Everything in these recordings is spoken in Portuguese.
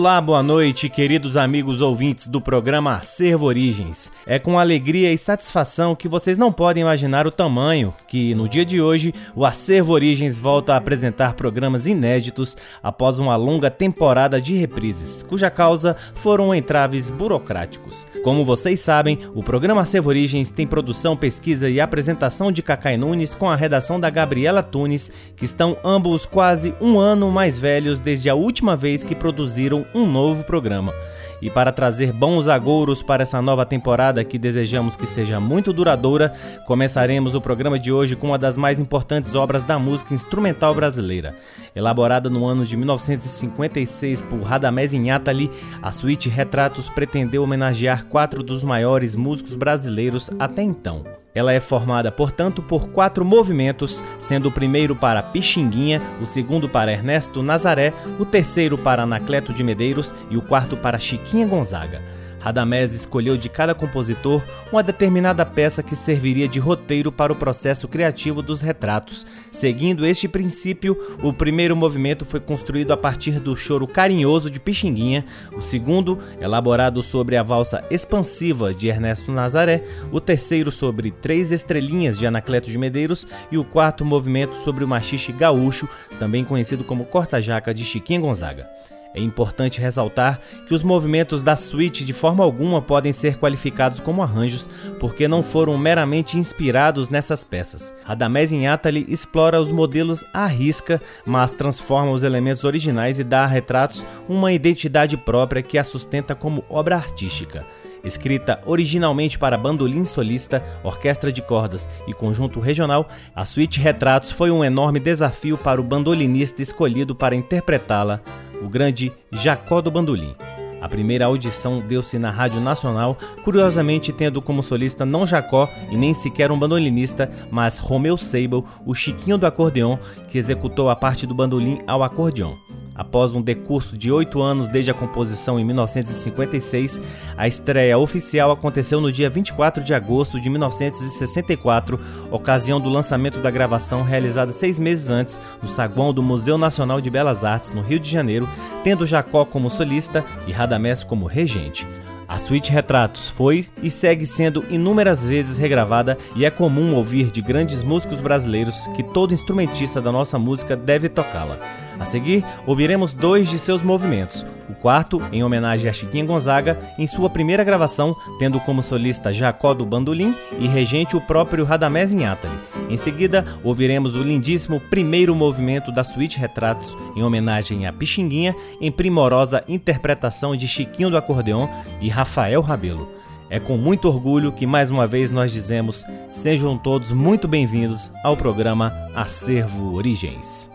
Olá, boa noite, queridos amigos ouvintes do programa Acervo Origens. É com alegria e satisfação que vocês não podem imaginar o tamanho que, no dia de hoje, o Acervo Origens volta a apresentar programas inéditos após uma longa temporada de reprises, cuja causa foram entraves burocráticos. Como vocês sabem, o programa Acervo Origens tem produção, pesquisa e apresentação de Cacai Nunes com a redação da Gabriela Tunes, que estão ambos quase um ano mais velhos desde a última vez que produziram um novo programa. E para trazer bons agouros para essa nova temporada que desejamos que seja muito duradoura, começaremos o programa de hoje com uma das mais importantes obras da música instrumental brasileira. Elaborada no ano de 1956 por Radamés Inhatali, a suíte Retratos pretendeu homenagear quatro dos maiores músicos brasileiros até então. Ela é formada, portanto, por quatro movimentos, sendo o primeiro para Pixinguinha, o segundo para Ernesto Nazaré, o terceiro para Anacleto de Medeiros e o quarto para Chiquinha Gonzaga. Radamés escolheu de cada compositor uma determinada peça que serviria de roteiro para o processo criativo dos retratos. Seguindo este princípio, o primeiro movimento foi construído a partir do choro carinhoso de Pixinguinha, o segundo, elaborado sobre a valsa expansiva de Ernesto Nazaré, o terceiro sobre Três Estrelinhas de Anacleto de Medeiros e o quarto movimento sobre o machixe gaúcho, também conhecido como corta-jaca de Chiquinha Gonzaga. É importante ressaltar que os movimentos da suíte de forma alguma podem ser qualificados como arranjos, porque não foram meramente inspirados nessas peças. Radamés Inhatali explora os modelos à risca, mas transforma os elementos originais e dá a retratos uma identidade própria que a sustenta como obra artística. Escrita originalmente para bandolim solista, orquestra de cordas e conjunto regional, a suíte Retratos foi um enorme desafio para o bandolinista escolhido para interpretá-la o grande Jacó do Bandolim. A primeira audição deu-se na Rádio Nacional, curiosamente tendo como solista não Jacó e nem sequer um bandolinista, mas Romeu Seibel, o Chiquinho do acordeão, que executou a parte do bandolim ao acordeão. Após um decurso de oito anos desde a composição em 1956, a estreia oficial aconteceu no dia 24 de agosto de 1964, ocasião do lançamento da gravação realizada seis meses antes no saguão do Museu Nacional de Belas Artes, no Rio de Janeiro, tendo Jacó como solista e Radamés como regente. A suíte Retratos foi e segue sendo inúmeras vezes regravada e é comum ouvir de grandes músicos brasileiros que todo instrumentista da nossa música deve tocá-la. A seguir, ouviremos dois de seus movimentos. O quarto, em homenagem a Chiquinha Gonzaga, em sua primeira gravação, tendo como solista Jacó do Bandolim e regente o próprio Radamés Inhatali. Em seguida, ouviremos o lindíssimo primeiro movimento da Suíte Retratos, em homenagem a Pixinguinha, em primorosa interpretação de Chiquinho do Acordeon e Rafael Rabelo. É com muito orgulho que mais uma vez nós dizemos: sejam todos muito bem-vindos ao programa Acervo Origens.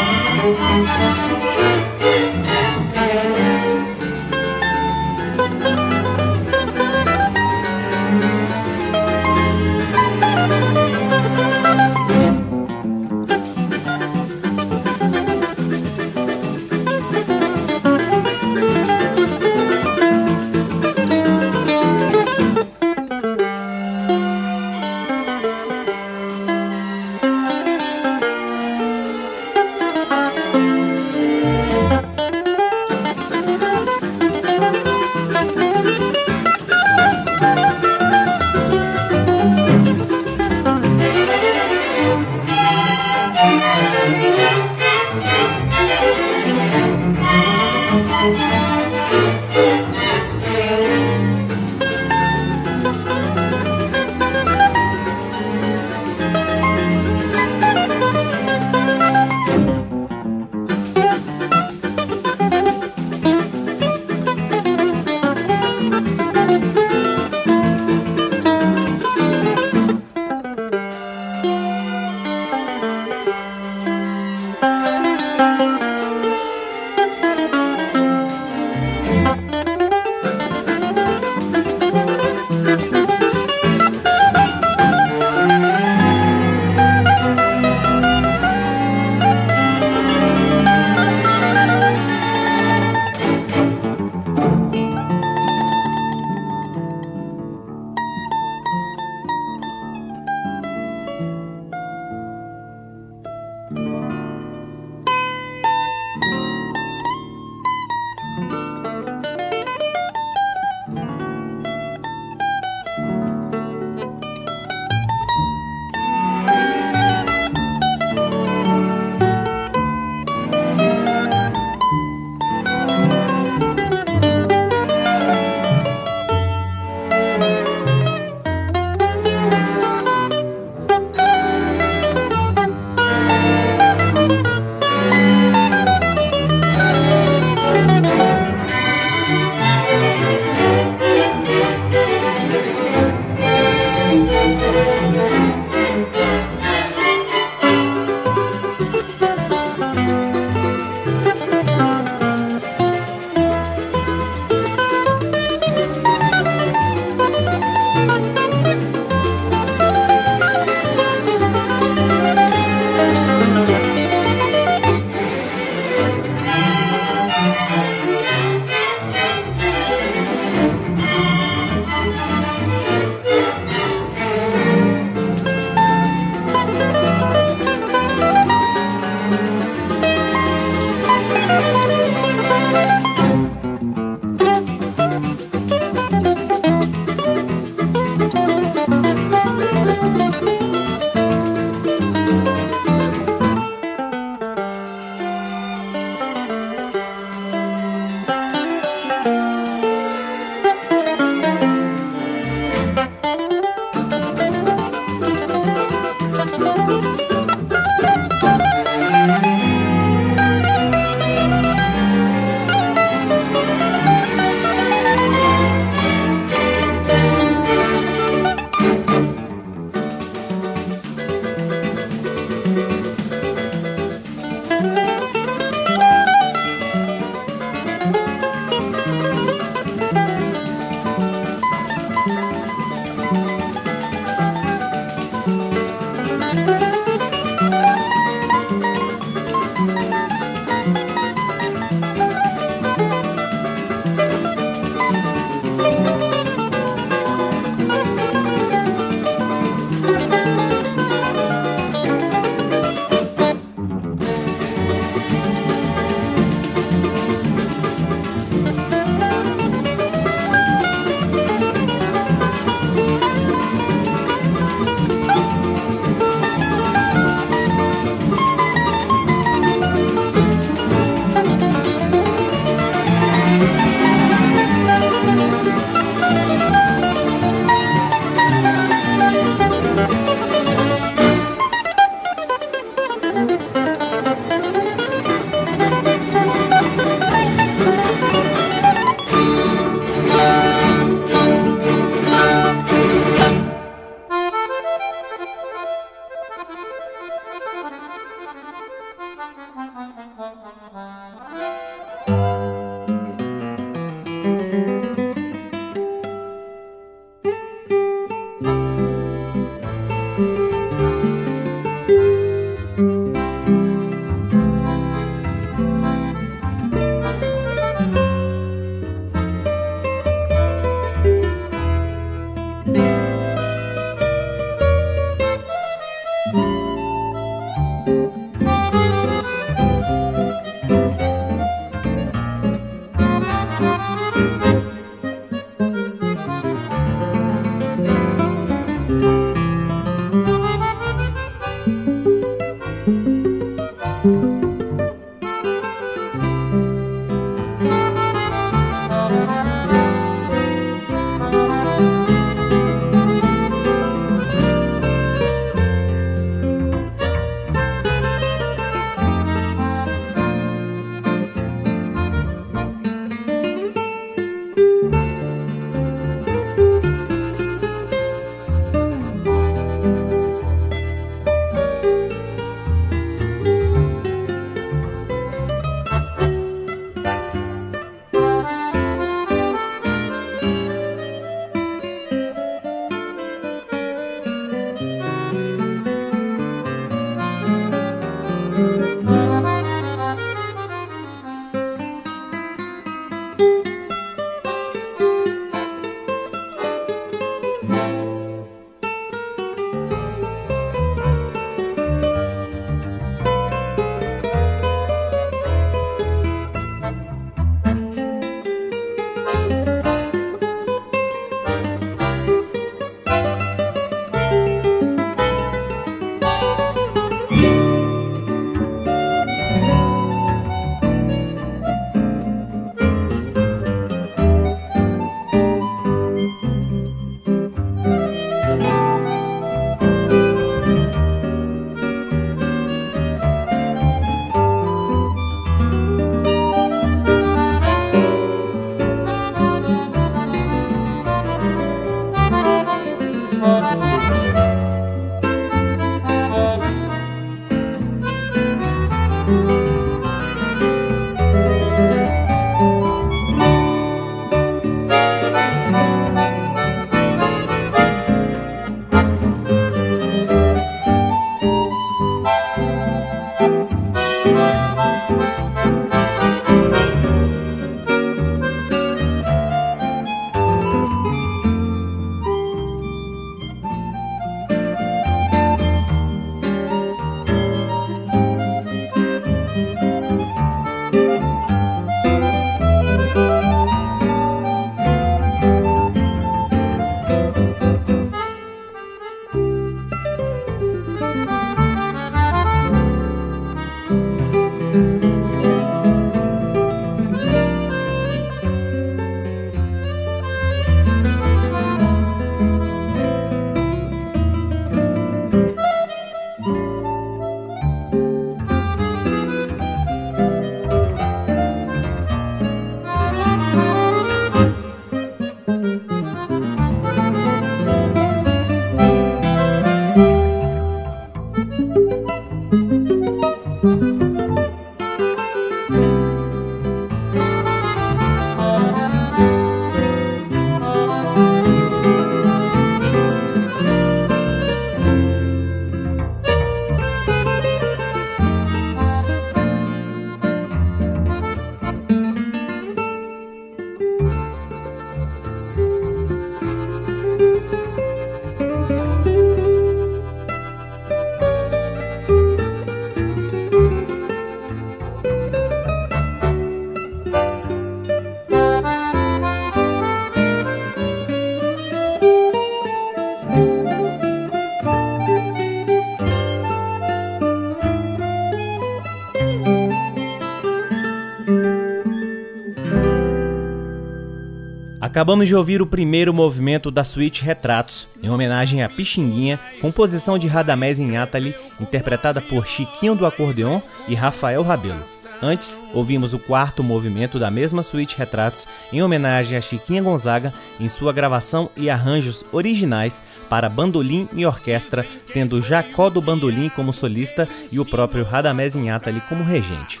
Acabamos de ouvir o primeiro movimento da suíte Retratos, em homenagem a Pixinguinha, composição de Radamés Inátali, interpretada por Chiquinho do Acordeon e Rafael Rabelo. Antes, ouvimos o quarto movimento da mesma suíte Retratos, em homenagem a Chiquinha Gonzaga, em sua gravação e arranjos originais para bandolim e orquestra, tendo Jacó do Bandolim como solista e o próprio Radamés Inátali como regente.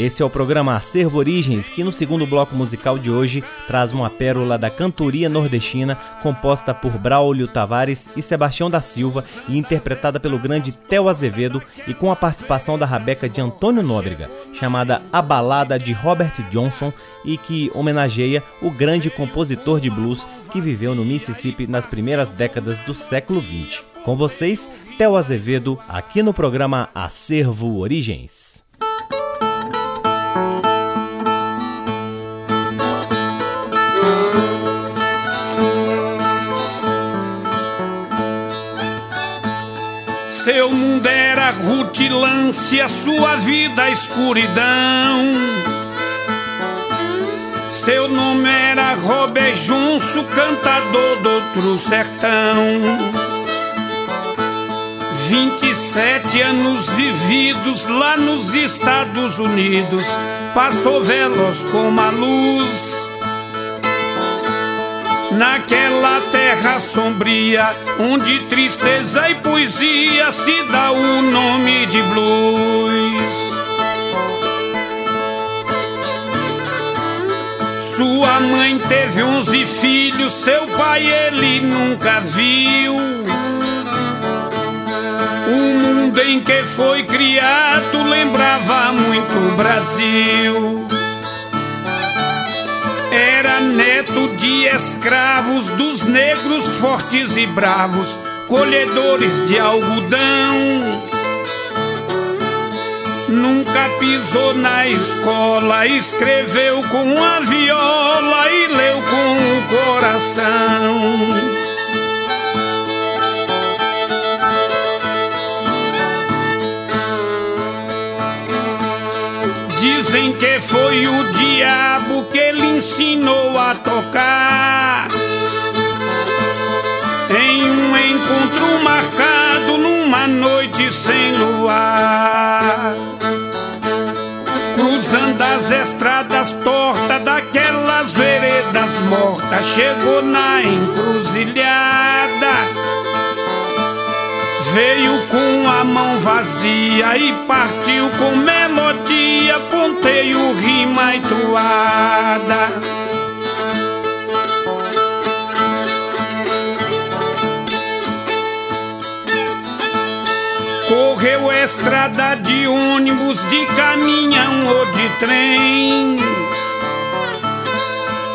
Esse é o programa Acervo Origens, que no segundo bloco musical de hoje traz uma pérola da cantoria nordestina, composta por Braulio Tavares e Sebastião da Silva e interpretada pelo grande Theo Azevedo e com a participação da rabeca de Antônio Nóbrega, chamada A Balada de Robert Johnson e que homenageia o grande compositor de blues que viveu no Mississippi nas primeiras décadas do século XX. Com vocês, Theo Azevedo, aqui no programa Acervo Origens. Seu mundo era rutilância, sua vida escuridão. Seu nome era Robejunço, cantador do outro sertão. Vinte e sete anos vividos lá nos Estados Unidos, passou veloz como a luz Naquela terra sombria, onde tristeza e poesia se dá o nome de blues. Sua mãe teve onze filhos, seu pai ele nunca viu. O mundo em que foi criado lembrava muito o Brasil. Neto de escravos dos negros fortes e bravos, colhedores de algodão. Nunca pisou na escola, escreveu com a viola e leu com o coração. Ensinou a tocar. Em um encontro marcado numa noite sem luar. Cruzando as estradas tortas daquelas veredas mortas, chegou na encruzilhada Veio com a mão vazia e partiu com melodia, ponteio, rima e toada. Correu estrada de ônibus, de caminhão ou de trem.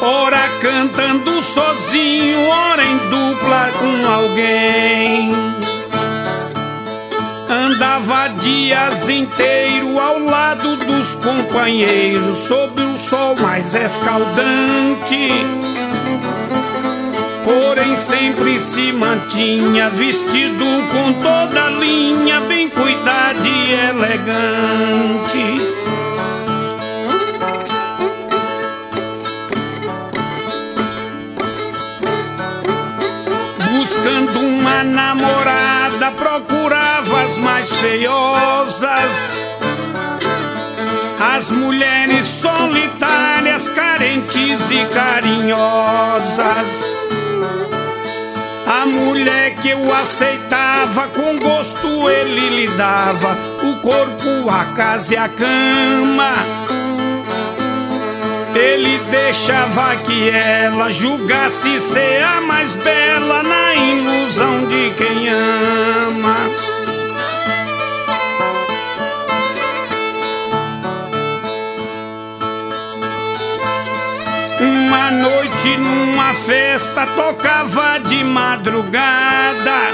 Ora cantando sozinho, ora em dupla com alguém. Andava dias inteiro ao lado dos companheiros, sob o sol mais escaldante porém sempre se mantinha vestido com toda linha, bem cuidado e elegante. Buscando uma namorada, procurava as mais feiosas. As mulheres solitárias, carentes e carinhosas. A mulher que eu aceitava, com gosto ele lhe dava o corpo, a casa e a cama. Ele deixava que ela julgasse ser a mais bela na ilusão de quem ama. Noite numa festa tocava de madrugada.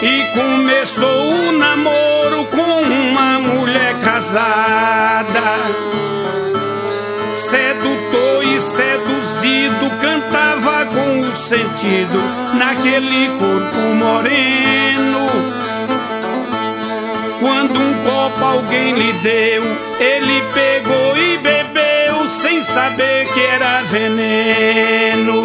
E começou o namoro com uma mulher casada. Sedutor e seduzido cantava com o sentido Naquele corpo moreno. Quando um copo alguém lhe deu Ele pegou e bebeu sem saber era veneno.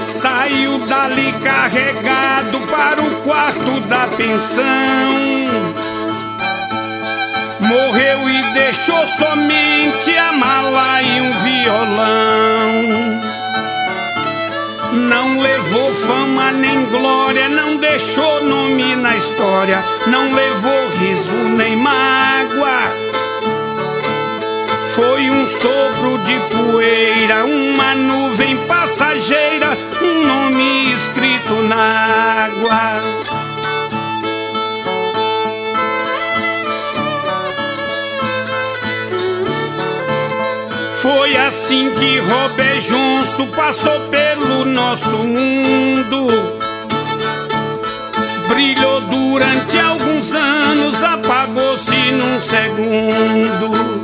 Saiu dali carregado para o quarto da pensão. Morreu e deixou somente a mala e um violão. Não levou fama nem glória, não deixou nome na história, não levou riso nem mágoa. Foi um sopro de poeira, uma nuvem passageira, um nome escrito na água. Assim que Robert Johnson passou pelo nosso mundo. Brilhou durante alguns anos, apagou-se num segundo.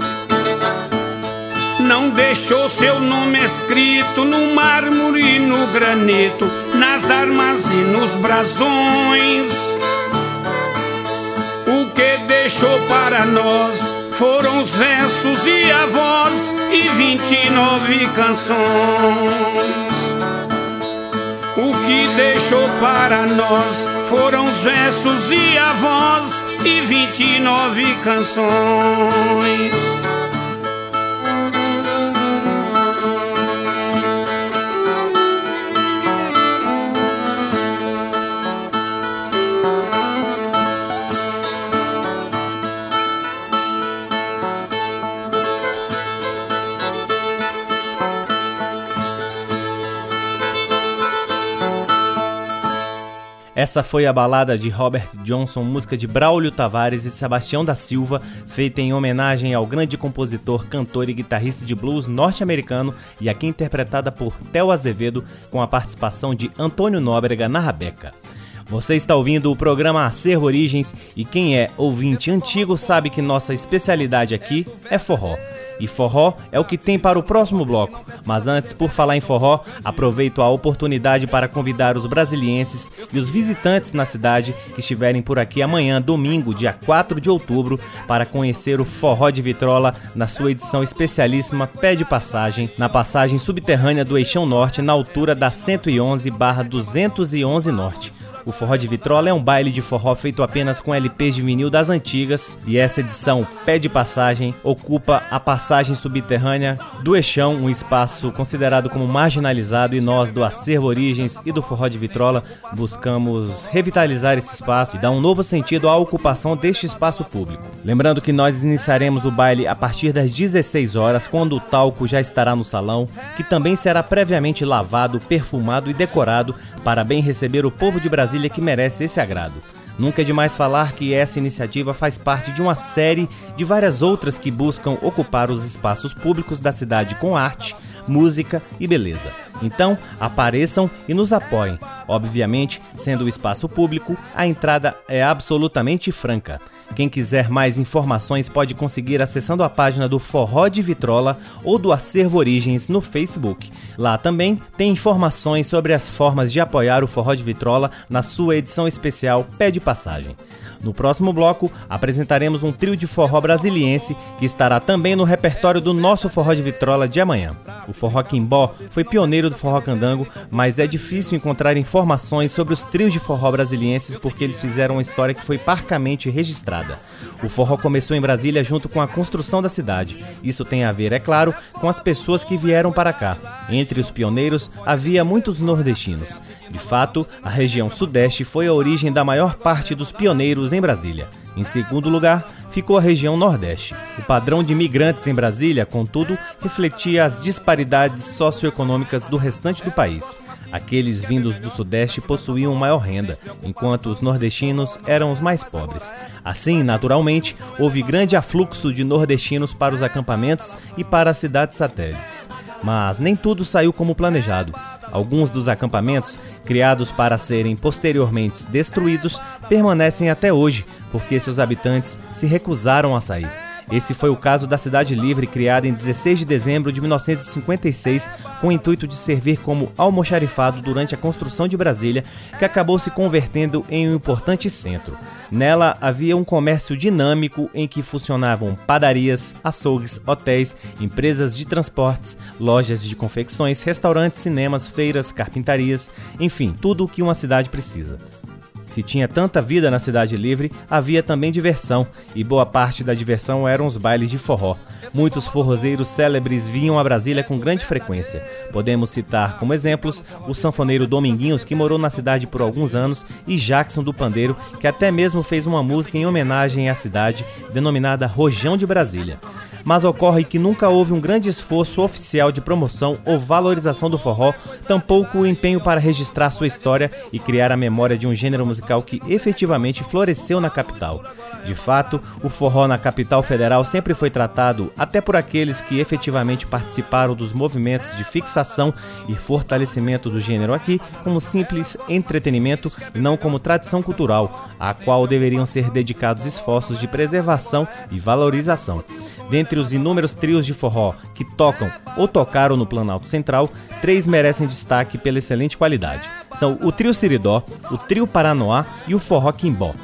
Não deixou seu nome escrito no mármore e no granito, nas armas e nos brasões. O que deixou para nós foram os versos e a voz e 29 canções. O que deixou para nós foram os versos e a voz e 29 canções. Essa foi a balada de Robert Johnson, música de Braulio Tavares e Sebastião da Silva, feita em homenagem ao grande compositor, cantor e guitarrista de blues norte-americano e aqui interpretada por Theo Azevedo com a participação de Antônio Nóbrega na rabeca. Você está ouvindo o programa Acervo Origens e quem é ouvinte antigo sabe que nossa especialidade aqui é forró. E forró é o que tem para o próximo bloco. Mas antes, por falar em forró, aproveito a oportunidade para convidar os brasilienses e os visitantes na cidade que estiverem por aqui amanhã, domingo, dia 4 de outubro, para conhecer o Forró de Vitrola na sua edição especialíssima Pé de Passagem, na passagem subterrânea do Eixão Norte, na altura da 111/211 Norte. O Forró de Vitrola é um baile de forró feito apenas com LPs de vinil das antigas e essa edição, Pé de Passagem, ocupa a passagem subterrânea do Eixão, um espaço considerado como marginalizado e nós do Acervo Origens e do Forró de Vitrola buscamos revitalizar esse espaço e dar um novo sentido à ocupação deste espaço público. Lembrando que nós iniciaremos o baile a partir das 16 horas, quando o talco já estará no salão, que também será previamente lavado, perfumado e decorado para bem receber o povo de Brasília que merece esse agrado. Nunca é demais falar que essa iniciativa faz parte de uma série de várias outras que buscam ocupar os espaços públicos da cidade com arte, música e beleza. Então, apareçam e nos apoiem. Obviamente, sendo o espaço público, a entrada é absolutamente franca. Quem quiser mais informações pode conseguir acessando a página do Forró de Vitrola ou do Acervo Origens no Facebook. Lá também tem informações sobre as formas de apoiar o Forró de Vitrola na sua edição especial Pé de Passagem. No próximo bloco, apresentaremos um trio de forró brasiliense que estará também no repertório do nosso Forró de Vitrola de amanhã. O Forró Quimbó foi pioneiro do Forró Candango, mas é difícil encontrar informações sobre os trios de forró brasilienses porque eles fizeram uma história que foi parcamente registrada. O forró começou em Brasília junto com a construção da cidade. Isso tem a ver, é claro, com as pessoas que vieram para cá. Entre os pioneiros havia muitos nordestinos. De fato, a região Sudeste foi a origem da maior parte dos pioneiros em Brasília. Em segundo lugar, ficou a região Nordeste. O padrão de imigrantes em Brasília, contudo, refletia as disparidades socioeconômicas do restante do país. Aqueles vindos do Sudeste possuíam maior renda, enquanto os nordestinos eram os mais pobres. Assim, naturalmente, houve grande afluxo de nordestinos para os acampamentos e para as cidades satélites. Mas nem tudo saiu como planejado. Alguns dos acampamentos, criados para serem posteriormente destruídos, permanecem até hoje, porque seus habitantes se recusaram a sair. Esse foi o caso da Cidade Livre, criada em 16 de dezembro de 1956, com o intuito de servir como almoxarifado durante a construção de Brasília, que acabou se convertendo em um importante centro. Nela havia um comércio dinâmico em que funcionavam padarias, açougues, hotéis, empresas de transportes, lojas de confecções, restaurantes, cinemas, feiras, carpintarias, enfim, tudo o que uma cidade precisa. Se tinha tanta vida na Cidade Livre, havia também diversão, e boa parte da diversão eram os bailes de forró. Muitos forrozeiros célebres vinham a Brasília com grande frequência. Podemos citar como exemplos o sanfoneiro Dominguinhos, que morou na cidade por alguns anos, e Jackson do Pandeiro, que até mesmo fez uma música em homenagem à cidade, denominada Rojão de Brasília mas ocorre que nunca houve um grande esforço oficial de promoção ou valorização do forró, tampouco o empenho para registrar sua história e criar a memória de um gênero musical que efetivamente floresceu na capital. De fato, o forró na capital federal sempre foi tratado, até por aqueles que efetivamente participaram dos movimentos de fixação e fortalecimento do gênero aqui, como simples entretenimento e não como tradição cultural, a qual deveriam ser dedicados esforços de preservação e valorização. Dentre os inúmeros trios de forró que tocam ou tocaram no Planalto Central, três merecem destaque pela excelente qualidade. São o Trio Siridó, o Trio Paranoá e o Forró Quimbó.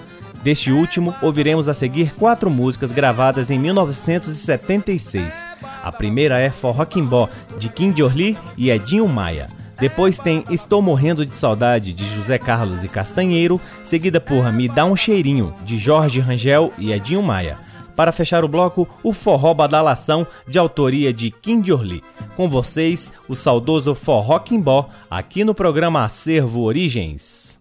Deste último, ouviremos a seguir quatro músicas gravadas em 1976. A primeira é Forró Quimbó, de Kim Jorli e Edinho Maia. Depois tem Estou Morrendo de Saudade, de José Carlos e Castanheiro, seguida por Me Dá um Cheirinho, de Jorge Rangel e Edinho Maia. Para fechar o bloco, o Forró Badalação, de autoria de Kim Jorli. Com vocês, o saudoso Forró Quimbó, aqui no programa Acervo Origens.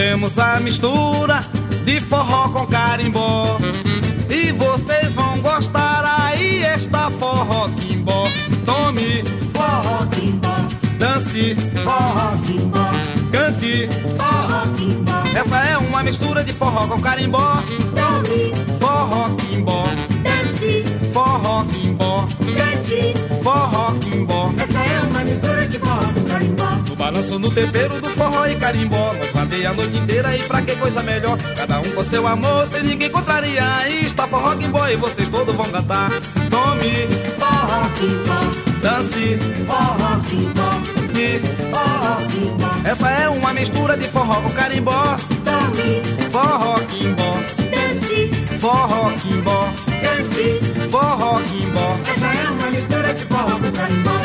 Fizemos a mistura de forró com carimbó. E vocês vão gostar aí, esta forró quimbó. Tome forró quimbó. Dance forró quimbó. Cante forró quimbó. Essa é uma mistura de forró com carimbó. Tome Balanço no tempero do forró e carimbó. Nós vadei a noite inteira e pra que coisa melhor? Cada um com seu amor, sem ninguém contraria. Está forró quimbó e vocês todos vão cantar. Tome, Forró quimbó, dance, forró quimbó, e forró quimbó. essa é uma mistura de forró com carimbó. Tome, Forró quimbó, dance, forró quimbó, dance. forró quimbó. Essa é uma mistura de forró com carimbó.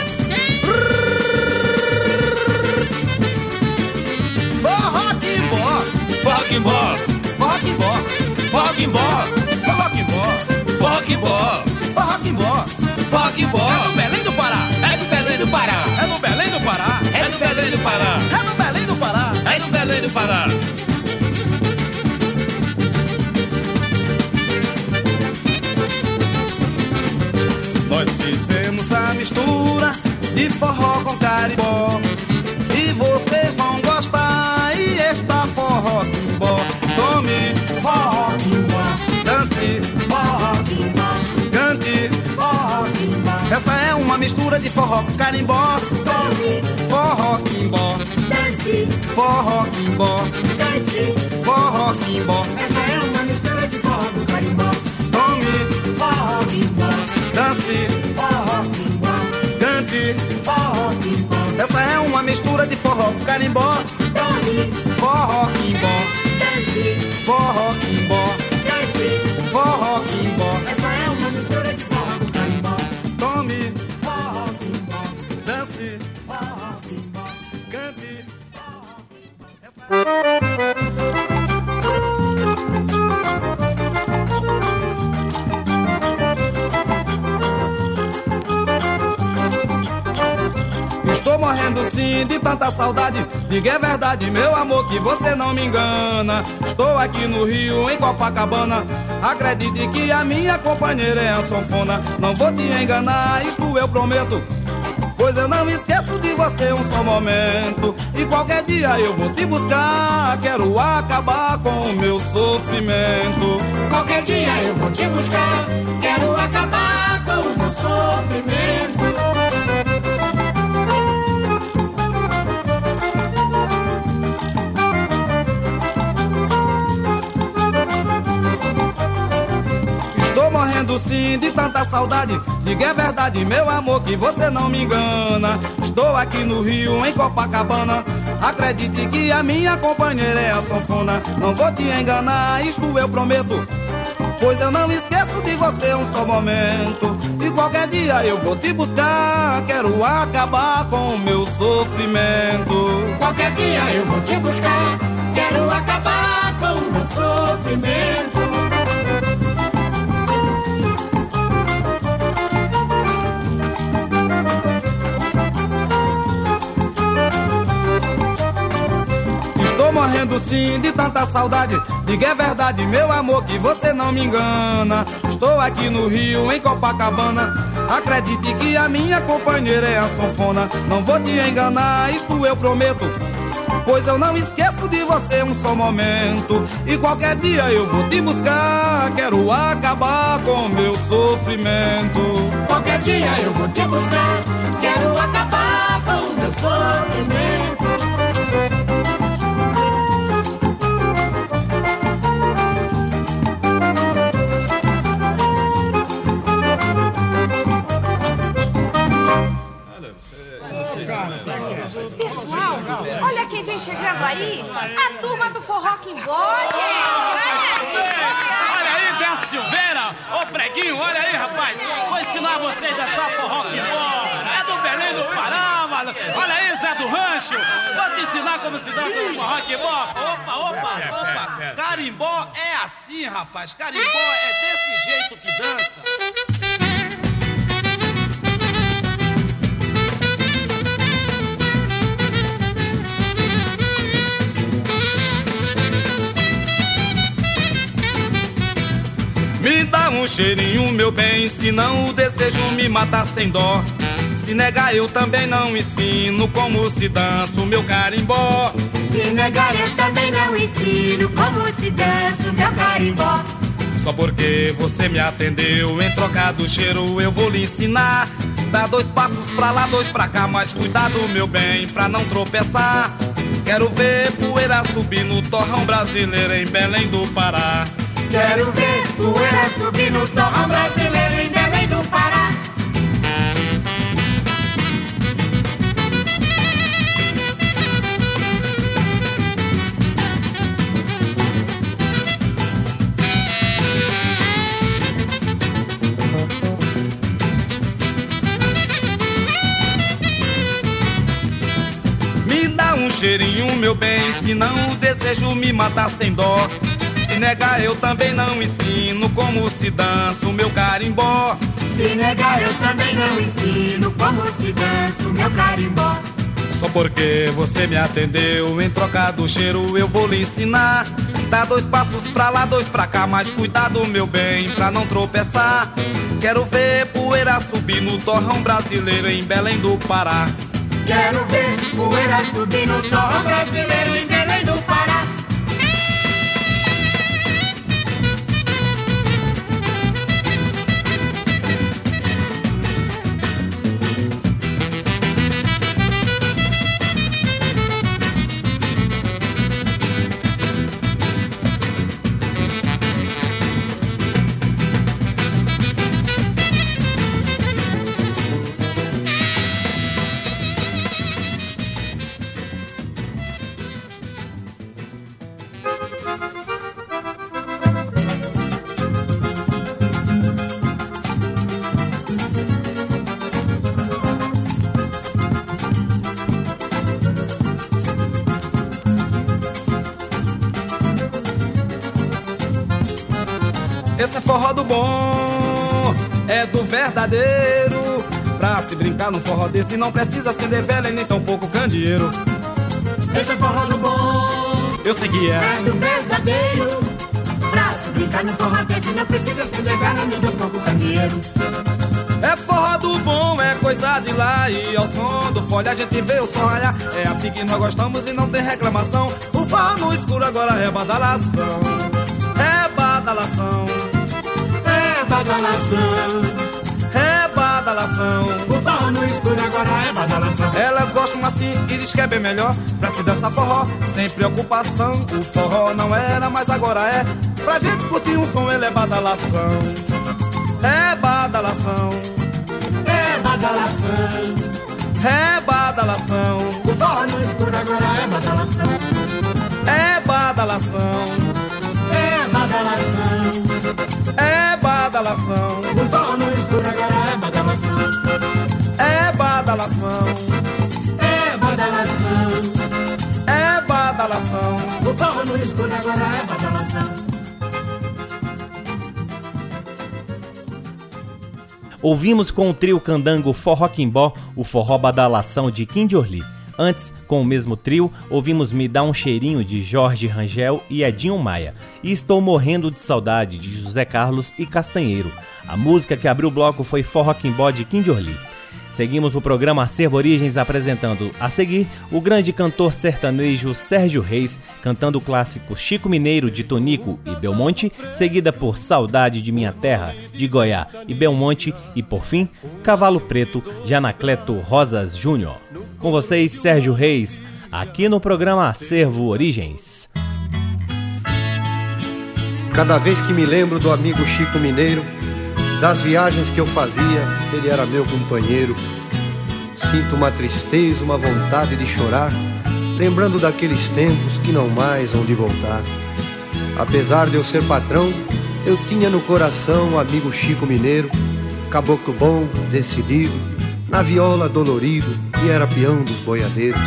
Forró quimbó, forró quimbó, forró quimbó, forró quimbó, forró quimbó, forró quimbó. forró quimbó. É no Belém do Pará, É do Belém do Pará, é no Belém do Pará, é do Belém do Pará, é no Belém do Pará. é do Belém do Pará. Nós fizemos a mistura mistura de forró com carimbó. Forró quimbó, forró quimbó, forró quimbó. Essa é uma mistura de forró com carimbó. Tome, Forró quimbó, dance, forró quimbó, cante. forró quimbó. Essa é uma mistura de forró com carimbó. Tome, Forró quimbó, dance, forró quimbó, Estou morrendo sim de tanta saudade. Diga é verdade, meu amor, que você não me engana. Estou aqui no Rio, em Copacabana. Acredite que a minha companheira é a sanfona. Não vou te enganar, isto eu prometo. Pois eu não esqueço de você um só momento. E qualquer dia eu vou te buscar. Quero acabar com o meu sofrimento. Qualquer dia eu vou te buscar. Quero acabar com o meu sofrimento. De tanta saudade. Diga é verdade, meu amor, que você não me engana. Estou aqui no Rio, em Copacabana. Acredite que a minha companheira é a sanfona. Não vou te enganar, isto eu prometo. Pois eu não esqueço de você um só momento. E qualquer dia eu vou te buscar. Quero acabar com o meu sofrimento. Qualquer dia eu vou te buscar. Quero acabar com o meu sofrimento. Morrendo sim de tanta saudade. Diga é verdade, meu amor, que você não me engana. Estou aqui no Rio, em Copacabana. Acredite que a minha companheira é a sanfona. Não vou te enganar, isto eu prometo. Pois eu não esqueço de você um só momento. E qualquer dia eu vou te buscar. Quero acabar com meu sofrimento. Qualquer dia eu vou te buscar. Quero acabar com meu sofrimento. Quem vem chegando aí. A turma do Forró Quimbó, gente. Olha aí, Beto Silveira, ô preguinho, olha aí, rapaz. Vou ensinar vocês a dançar forró quimbó. É do Belém do Pará, mano. Olha aí, Zé do Rancho. Vou te ensinar como se dança no forró quimbó. Opa, opa, opa. Carimbó é assim, rapaz. Carimbó é desse jeito que dança. Dá um cheirinho, meu bem, senão o desejo me mata sem dó. Se negar, eu também não ensino como se dança o meu carimbó. Se negar, eu também não ensino como se dança o meu carimbó. Só porque você me atendeu, em troca do cheiro eu vou lhe ensinar. Dá dois passos pra lá, dois pra cá, mas cuidado, meu bem, pra não tropeçar. Quero ver poeira subir no torrão brasileiro em Belém do Pará. Quero ver poeira subir no torrão brasileiro em Belém do Pará. Me dá um cheirinho, meu bem, senão o desejo me matar sem dó. Se negar, eu também não ensino como se dança o meu carimbó. Se negar, eu também não ensino como se dança o meu carimbó. Só porque você me atendeu, em troca do cheiro eu vou lhe ensinar. Dá dois passos pra lá, dois pra cá, mas cuidado, meu bem, pra não tropeçar. Quero ver poeira subir no torrão brasileiro em Belém do Pará. Quero ver poeira subir no torrão brasileiro em Belém do Pará. Esse é forró do bom, é do verdadeiro. Pra se brincar num forró desse não precisa acender velha e nem tão pouco candeeiro. Esse é forró do bom, Eu sei que é. é do verdadeiro. Pra se brincar no forró desse não precisa ser legado nem um pouco candeeiro. É forró do bom, é coisa de lá E ao som do folha a gente vê o som raiar É assim que nós gostamos e não tem reclamação O forró no escuro agora é badalação É badalação badalação, É badalação. O forró no escuro agora é badalação. Elas gostam assim e diz que é bem melhor. Pra se dançar forró, sem preocupação. O forró não era, mas agora é. Pra gente curtir um som, ele é badalação. É badalação. É badalação, É badalação. O forró no escuro agora é badalação. É badalação. É badalação, É badalação o forró no escuro agora é badalação. É badalação É badalação, É badalação o forró no escuro agora é badalação. Ouvimos com o trio candango Forró Quimbó o forró badalação de Kim Orli. Antes, com o mesmo trio, ouvimos Me Dá um Cheirinho de Jorge Rangel e Edinho Maia. E Estou Morrendo de Saudade de José Carlos e Castanheiro. A música que abriu o bloco foi Forró Quimbó de Kim Orli. Seguimos o programa Acervo Origens apresentando a seguir o grande cantor sertanejo Sérgio Reis cantando o clássico Chico Mineiro de Tonico e Belmonte, seguida por Saudade de Minha Terra de Goiá e Belmonte e por fim Cavalo Preto de Anacleto Rosas Júnior. Com vocês Sérgio Reis, aqui no programa Acervo Origens. Cada vez que me lembro do amigo Chico Mineiro, das viagens que eu fazia, ele era meu companheiro. Sinto uma tristeza, uma vontade de chorar, lembrando daqueles tempos que não mais hão de voltar. Apesar de eu ser patrão, eu tinha no coração o amigo Chico Mineiro, caboclo bom, decidido, na viola dolorido, que era peão dos boiadeiros.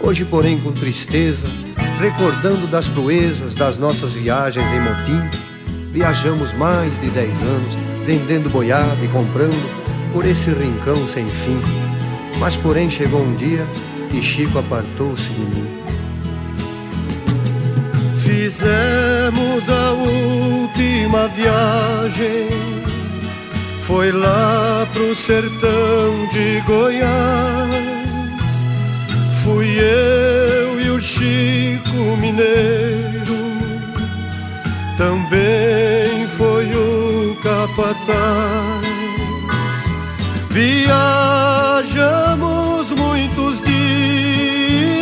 Hoje, porém, com tristeza, recordando das proezas das nossas viagens em motim, viajamos mais de dez anos, vendendo boiada e comprando por esse rincão sem fim. Mas, porém, chegou um dia que Chico apartou-se de mim. Fizemos a última viagem, foi lá pro sertão de Goiás. Fui eu e o Chico Mineiro, também foi o capataz. Viajamos muitos dias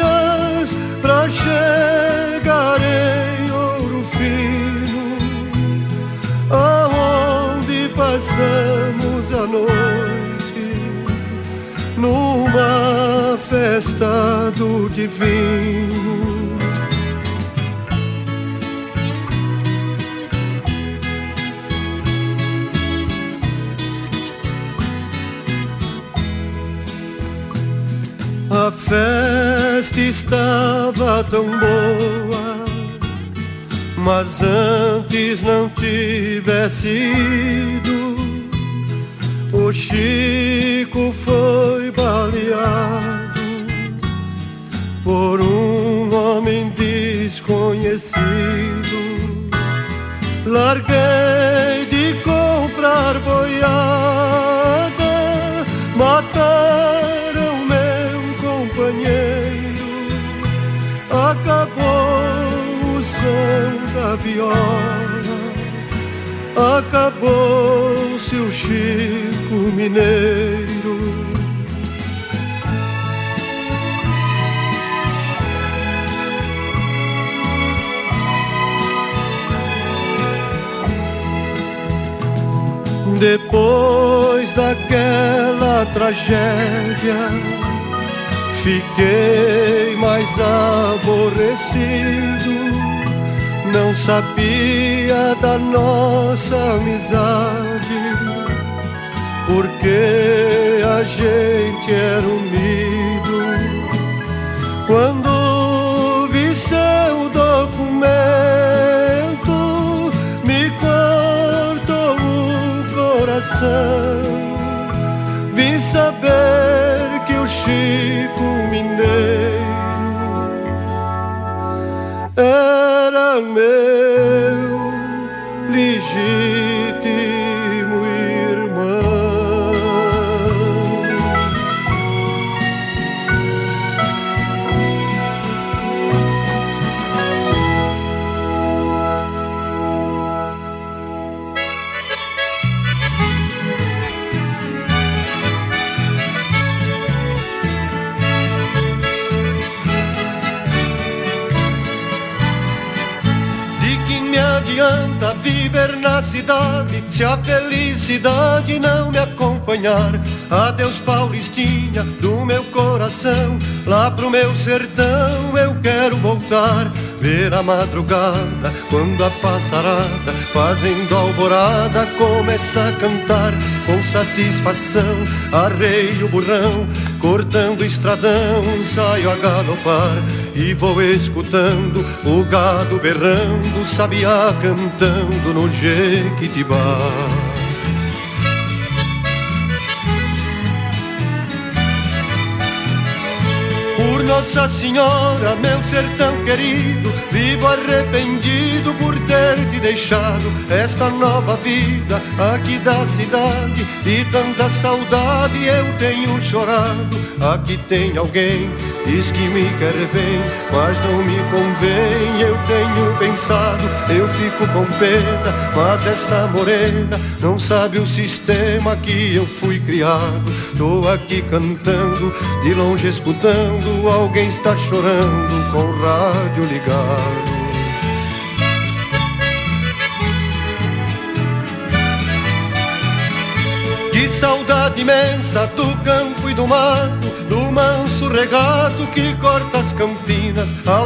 pra chegar passamos a noite numa festa do divino. A festa estava tão boa, mas antes não tivesse ido. O Chico foi baleado por um homem desconhecido. Larguei de comprar boiada, viola, acabou-se o Chico Mineiro. Depois daquela tragédia, fiquei mais aborrecido. Não sabia da nossa amizade, porque a gente era unido. Quando vi seu documento, me cortou o coração. Vim saber que o Chico Mineiro meu legítimo se a felicidade não me acompanhar? Adeus, Paulistinha, do meu coração, lá pro meu sertão eu quero voltar. Ver a madrugada, quando a passarada, fazendo alvorada, começa a cantar com satisfação. Arreio o burrão, cortando estradão, saio a galopar e vou escutando o gado berrando, sabiá cantando no Jequitibá. Por Nossa Senhora, meu sertão querido, vivo arrependido por ter te deixado esta nova vida aqui da cidade e tanta saudade eu tenho chorado. Aqui tem alguém, diz que me quer bem, mas não me convém. Eu tenho pensado, eu fico com pena, mas esta morena não sabe o sistema que eu fui criado. Tô aqui cantando, de longe escutando, alguém está chorando com o rádio ligado. Que saudade imensa do campo e do mato, do manso regato que corta as campinas. Aos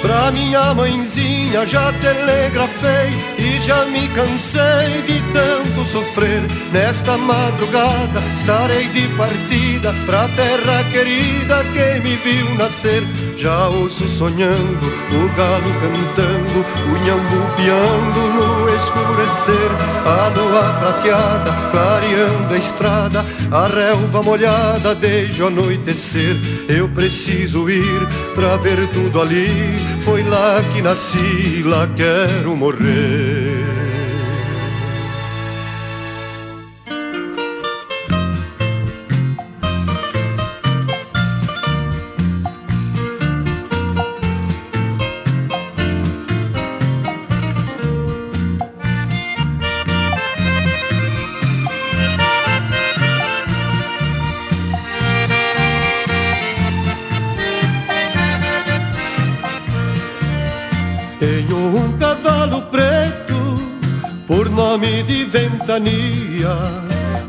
Pra minha mãezinha já telegrafei e já me cansei de tanto sofrer. Nesta madrugada estarei de partida pra terra querida que me viu nascer. Já ouço sonhando, o galo cantando, o nhambu piando no escurecer. A lua prateada clareando a estrada, a relva molhada desde o anoitecer. Eu preciso ir pra ver tudo ali. Foi lá que nasci, lá quero morrer. De ventania,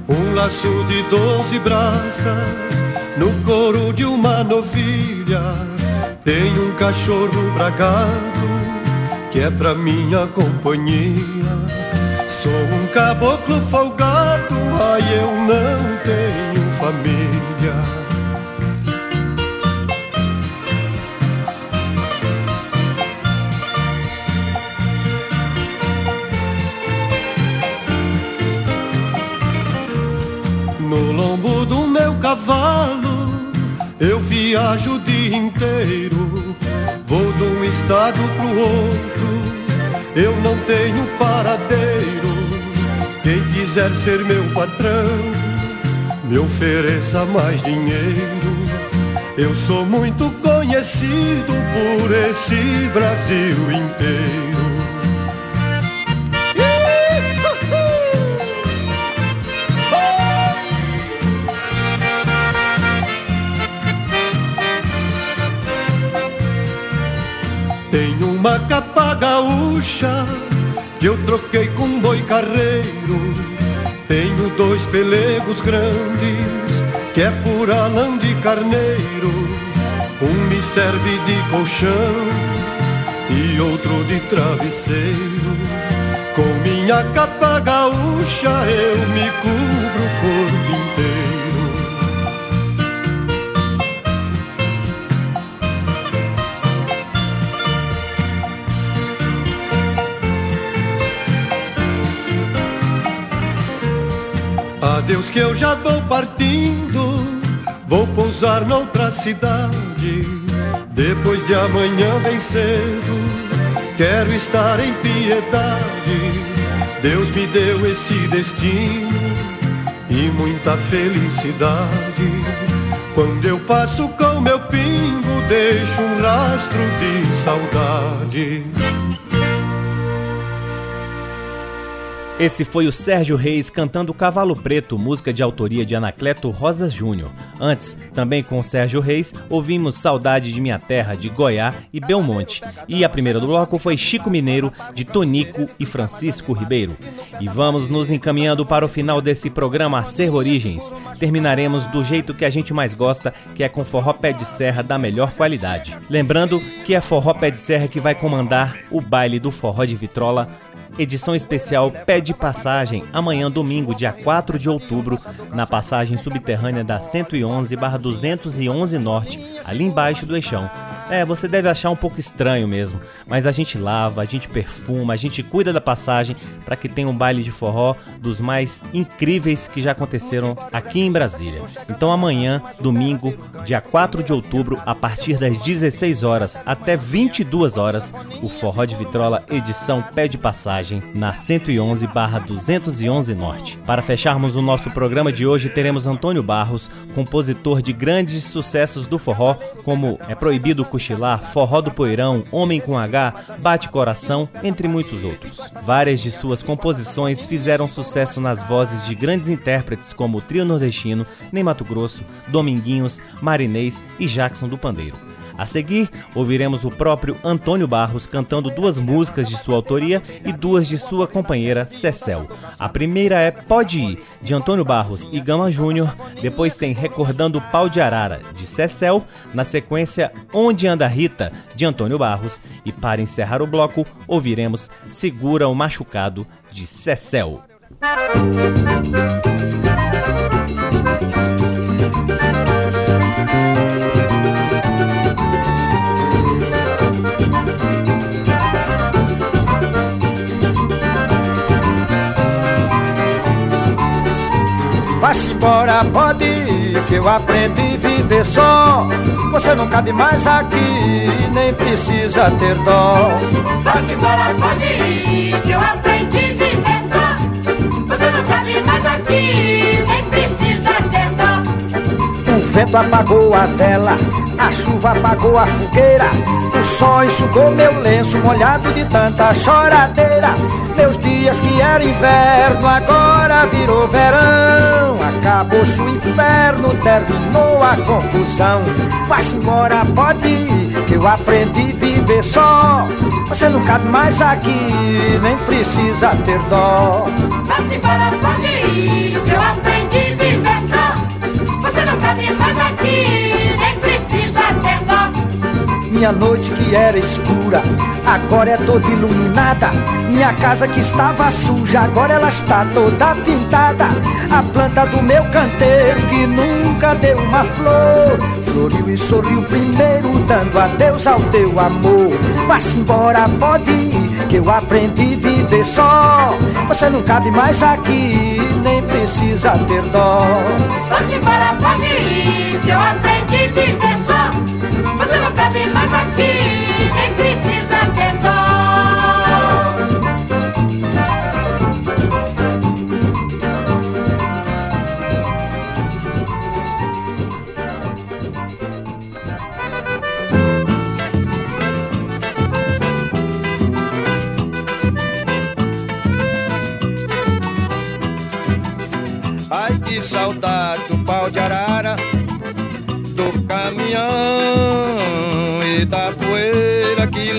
um laço de doze braças no couro de uma novilha. Tem um cachorro bragado que é pra minha companhia. Sou um caboclo folgado, ai eu não tenho família. Cavalo, eu viajo o dia inteiro, vou de um estado pro outro, eu não tenho paradeiro. Quem quiser ser meu patrão, me ofereça mais dinheiro. Eu sou muito conhecido por esse Brasil inteiro. Capa gaúcha que eu troquei com boi carreiro. Tenho dois pelegos grandes que é pura lã de carneiro. Um me serve de colchão e outro de travesseiro. Com minha capa gaúcha eu me cubro o corpo inteiro. Adeus que eu já vou partindo, vou pousar noutra cidade. Depois de amanhã bem cedo, quero estar em piedade. Deus me deu esse destino e muita felicidade. Quando eu passo com meu pingo, deixo um rastro de saudade. Esse foi o Sérgio Reis cantando Cavalo Preto, música de autoria de Anacleto Rosas Júnior. Antes, também com o Sérgio Reis, ouvimos Saudade de Minha Terra, de Goiá e Belmonte. E a primeira do bloco foi Chico Mineiro, de Tonico e Francisco Ribeiro. E vamos nos encaminhando para o final desse programa Acervo Origens. Terminaremos do jeito que a gente mais gosta, que é com forró pé de serra da melhor qualidade. Lembrando que é forró pé de serra que vai comandar o baile do forró de vitrola edição especial Pede Passagem, amanhã domingo, dia 4 de outubro, na passagem subterrânea da 111/211 Norte, ali embaixo do eixão. É, você deve achar um pouco estranho mesmo, mas a gente lava, a gente perfuma, a gente cuida da passagem para que tenha um baile de forró dos mais incríveis que já aconteceram aqui em Brasília. Então amanhã, domingo, dia 4 de outubro, a partir das 16 horas até 22 horas, o Forró de Vitrola edição Pé de Passagem na 111/211 Norte. Para fecharmos o nosso programa de hoje, teremos Antônio Barros, compositor de grandes sucessos do forró, como É Proibido Cochilar, Forró do Poeirão, Homem com H, Bate Coração, entre muitos outros. Várias de suas composições fizeram sucesso nas vozes de grandes intérpretes como o Trio Nordestino, Ney Mato Grosso, Dominguinhos, Marinês e Jackson do Pandeiro. A seguir, ouviremos o próprio Antônio Barros cantando duas músicas de sua autoria e duas de sua companheira Cecel. A primeira é Pode Ir, de Antônio Barros e Gama Júnior. Depois tem Recordando Pau de Arara, de Cecel. Na sequência, Onde Anda Rita, de Antônio Barros. E para encerrar o bloco, ouviremos Segura o Machucado, de Cecel. Vá-se embora, pode ir, que eu aprendi a viver só. Você não cabe mais aqui, nem precisa ter dó. Vá-se embora, pode ir, que eu aprendi a viver só. Você não cabe mais aqui, vento apagou a vela, a chuva apagou a fogueira. O sol enxugou meu lenço molhado de tanta choradeira. Meus dias que era inverno agora virou verão. Acabou-se o inferno, terminou a confusão. Vá-se embora, pode que eu aprendi a viver só. Você não cabe mais aqui, nem precisa ter dó. Vá-se embora, pode ir, que eu aprendi. Mais aqui, nem precisa ter dó. Minha noite que era escura, agora é toda iluminada. Minha casa que estava suja, agora ela está toda pintada. A planta do meu canteiro que nunca deu uma flor, floriu e sorriu primeiro, dando adeus ao teu amor. Vá-se embora, pode que eu aprendi a viver só. Você não cabe mais aqui, nem precisa ter dó. Vá-se embora, pode ir, que eu aprendi a viver só. Você não cabe mais aqui, nem precisa ter dó.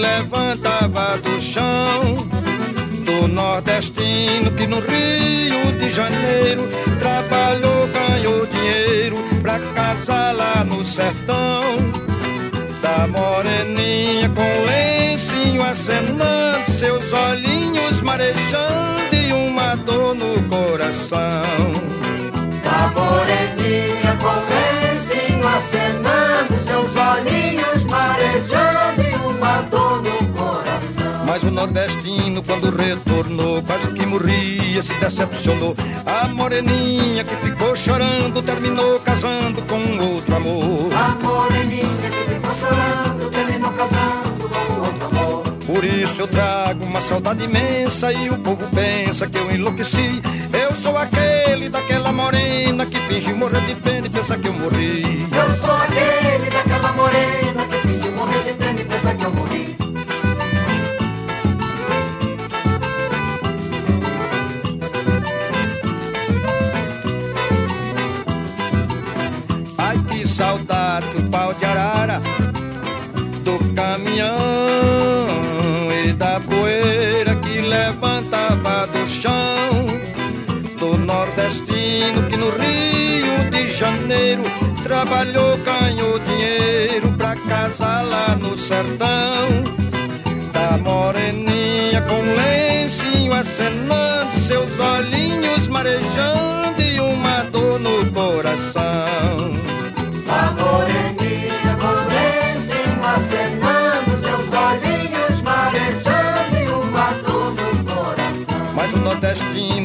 Levantava do chão. Do nordestino que no Rio de Janeiro trabalhou, ganhou dinheiro pra casar lá no sertão. Da moreninha com lencinho acenando, seus olhinhos marejando e uma dor no coração. Nordestino, quando retornou, quase que morria, se decepcionou. A moreninha que ficou chorando, terminou casando com outro amor. A moreninha que ficou chorando, terminou casando com outro amor. Por isso eu trago uma saudade imensa e o povo pensa que eu enlouqueci. Eu sou aquele daquela morena que finge morrer de pena e pensa que eu morri. Eu sou aquele daquela morena que Janeiro trabalhou, ganhou dinheiro pra casar lá no sertão. Da moreninha com lencinho acenando, seus olhinhos marejando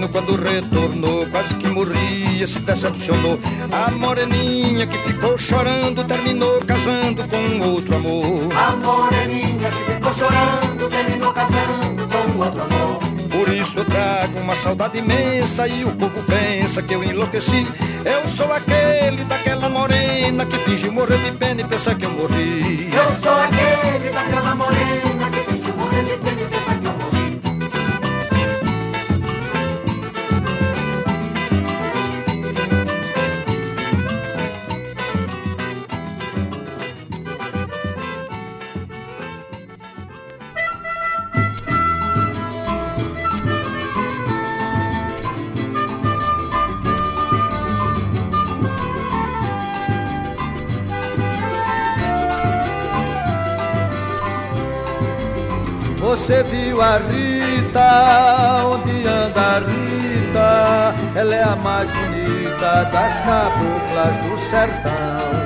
nordestino, quando retornou, quase que morria, se decepcionou. A moreninha que ficou chorando, terminou casando com outro amor. A moreninha que ficou chorando, terminou casando com outro amor. Por isso eu trago uma saudade imensa e o povo pensa que eu enlouqueci. Eu sou aquele daquela morena que finge morrer de pena e pensa que eu morri. Eu sou aquele daquela morena viu a Rita, onde anda a Rita? Ela é a mais bonita das caboclas do sertão.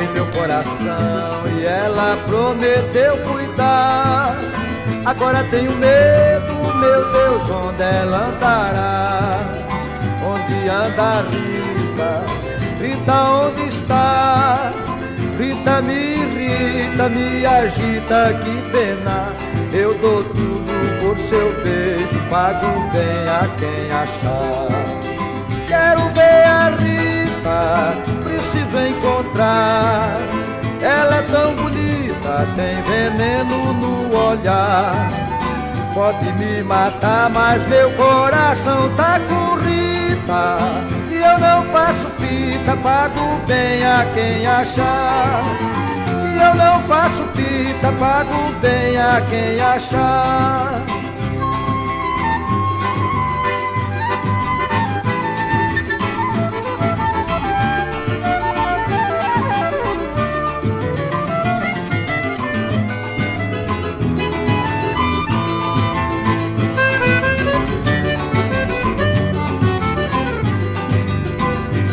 Em meu coração e ela prometeu cuidar. Agora tenho medo, meu Deus, onde ela andará? Onde anda a Rita? Rita, onde está? Rita me irrita, me agita, que pena. Eu dou tudo por seu beijo, pago bem a quem achar. Quero ver a Rita, preciso encontrar. Ela é tão bonita, tem veneno no olhar. Pode me matar, mas meu coração tá com Rita eu não faço pita, pago bem a quem achar. Eu não faço pita, pago bem a quem achar.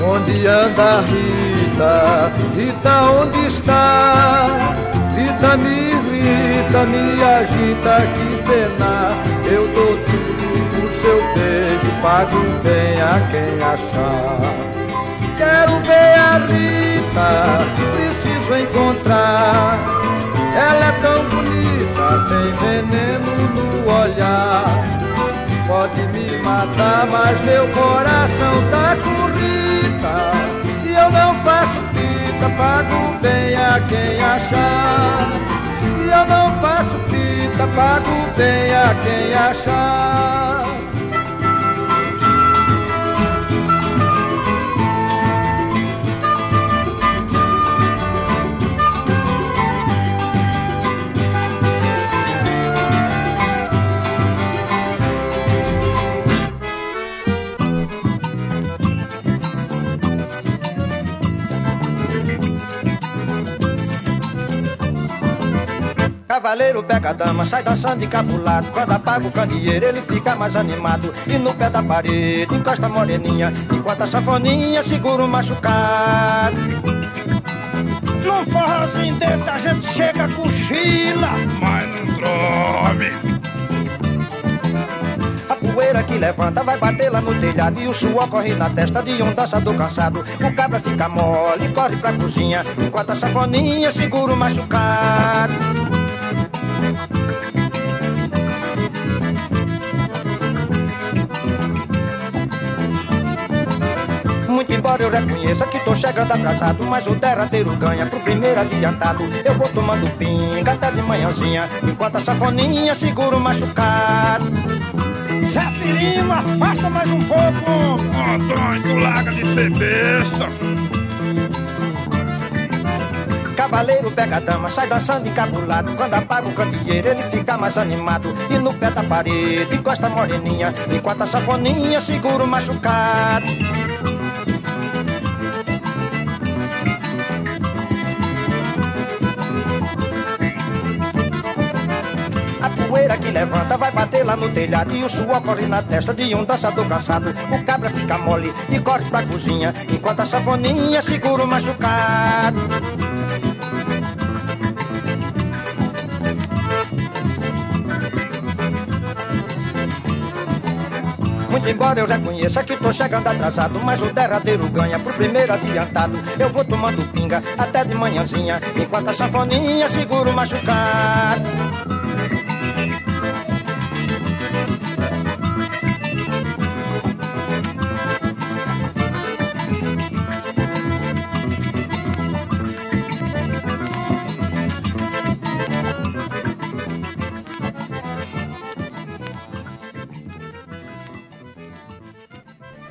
onde anda Rita? Rita, onde está? Rita me irrita, me agita, que pena. Eu dou tudo por seu beijo, pago bem a quem achar. Quero ver a Rita, preciso encontrar. Ela é tão bonita, tem veneno no olhar. Pode me matar, mas meu coração tá com e eu não faço fita, pago bem a quem achar. E eu não faço fita, pago bem a quem achar. Cavaleiro pega a dama, sai dançando encabulado. Quando apaga o candeeiro, ele fica mais animado. E no pé da parede, encosta a moreninha, enquanto a sanfoninha segura o machucado. Num forrozinho desse a gente chega com chila, mas não trome. A poeira que levanta vai bater lá no telhado E o suor corre na testa de um dançador cansado O cabra fica mole, corre pra cozinha Enquanto a sanfoninha segura o machucado Muito embora eu reconheça que tô chegando atrasado Mas o derradeiro ganha pro primeiro adiantado. Eu vou tomando pinga até de manhãzinha Enquanto a safoninha segura o machucado. Zé afasta mais um pouco. Antônio, tu larga de ser besta Cavaleiro pega a dama, sai dançando encabulado. Quando apaga o candeeiro ele fica mais animado. E no pé da parede encosta a moreninha Enquanto a safoninha segura o machucado levanta vai bater lá no telhado E o suor corre na testa de um dançador cansado. O cabra fica mole e corre pra cozinha Enquanto a safoninha segura o machucado. Muito embora eu reconheça que tô chegando atrasado Mas o derradeiro ganha pro primeiro adiantado. Eu vou tomando pinga até de manhãzinha Enquanto a sanfoninha segura o machucado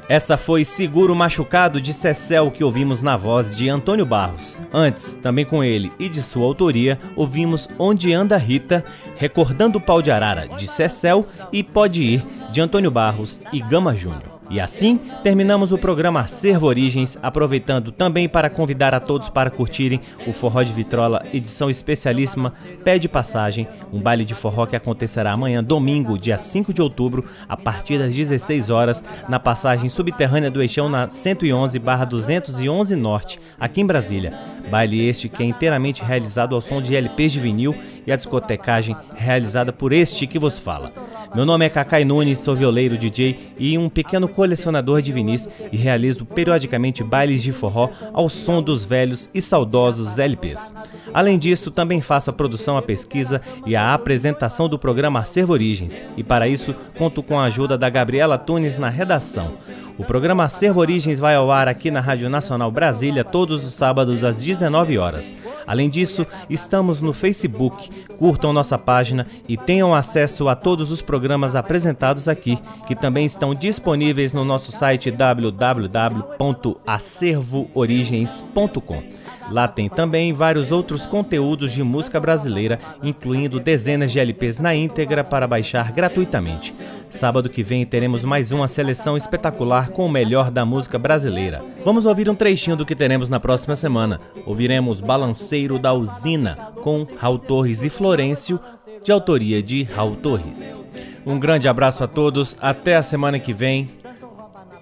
Essa foi Seguro Machucado de Cecel que ouvimos na voz de Antônio Barros. Antes, também com ele e de sua autoria, ouvimos Onde Anda Rita, Recordando o Pau de Arara de Cecel e Pode Ir de Antônio Barros e Gama Júnior. E assim, terminamos o programa Acervo Origens, aproveitando também para convidar a todos para curtirem o Forró de Vitrola, edição especialíssima Pé de Passagem, um baile de forró que acontecerá amanhã, domingo, dia 5 de outubro, a partir das 16 horas, na passagem subterrânea do Eixão na 111/211 Norte, aqui em Brasília. Baile este que é inteiramente realizado ao som de LPs de vinil e a discotecagem realizada por este que vos fala. Meu nome é Cacai Nunes, sou violeiro, DJ e um pequeno colecionador de vinis e realizo periodicamente bailes de forró ao som dos velhos e saudosos LPs. Além disso, também faço a produção, a pesquisa e a apresentação do programa Acervo Origens, e para isso conto com a ajuda da Gabriela Tunes na redação. O programa Acervo Origens vai ao ar aqui na Rádio Nacional Brasília todos os sábados às 19 horas. Além disso, estamos no Facebook. Curtam nossa página e tenham acesso a todos os programas apresentados aqui, que também estão disponíveis no nosso site www.acervoorigens.com. Lá tem também vários outros conteúdos de música brasileira, incluindo dezenas de LPs na íntegra para baixar gratuitamente. Sábado que vem teremos mais uma seleção espetacular com o melhor da música brasileira. Vamos ouvir um trechinho do que teremos na próxima semana. Ouviremos Balanceiro da Usina com Raul Torres e Florencio, de autoria de Raul Torres. Um grande abraço a todos, até a semana que vem.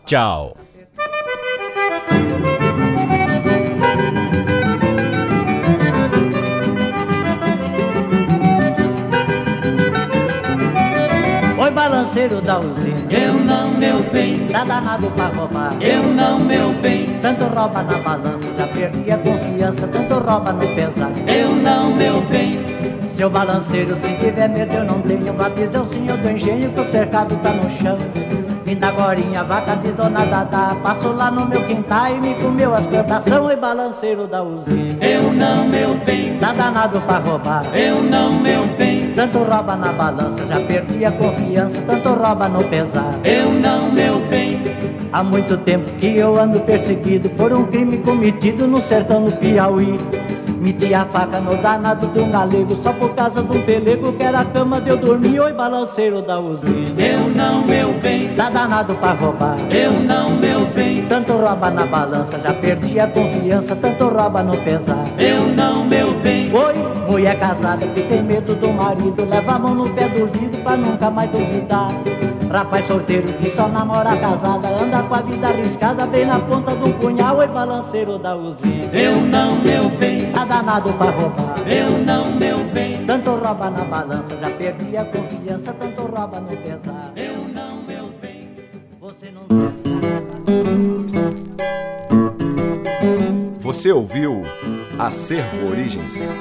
Tchau. Balanceiro da usina. Eu não, meu bem. Tá danado pra roubar. Eu não, meu bem. Tanto rouba na balança, já perdi a confiança. Tanto rouba no pesar. Eu não, meu bem. Seu balanceiro, se tiver medo, eu não tenho. O sim, eu do engenho, que o cercado tá no chão. Vinda agorinha, vaca de dona Dada Passou lá no meu quintal e me comeu as plantação E balanceiro da usina. Eu não, meu bem. Tá danado pra roubar. Eu não, meu bem. Tanto rouba na balança, já perdi a confiança. Tanto rouba no pesar. Eu não, meu bem. Há muito tempo que eu ando perseguido Por um crime cometido no sertão do Piauí Meti a faca no danado de um galego Só por causa de um pelego que era a cama de eu dormir. Oi, balanceiro da usina. Eu não, meu bem. Tá danado pra roubar. Eu não, meu bem. Tanto rouba na balança, já perdi a confiança Tanto rouba no pesar. Eu não, meu bem. Oi, mulher casada que tem medo do marido Leva a mão no pé do vidro pra nunca mais duvidar. Rapaz solteiro que só namora casada Anda com a vida arriscada bem na ponta do punhal. Oi, balanceiro da usina. Eu não, meu bem. Tá danado pra roubar. Eu não, meu bem. Tanto rouba na balança, já perdi a confiança Tanto rouba no pesar. Eu não, meu bem. Você não Você ouviu Acervo Origens.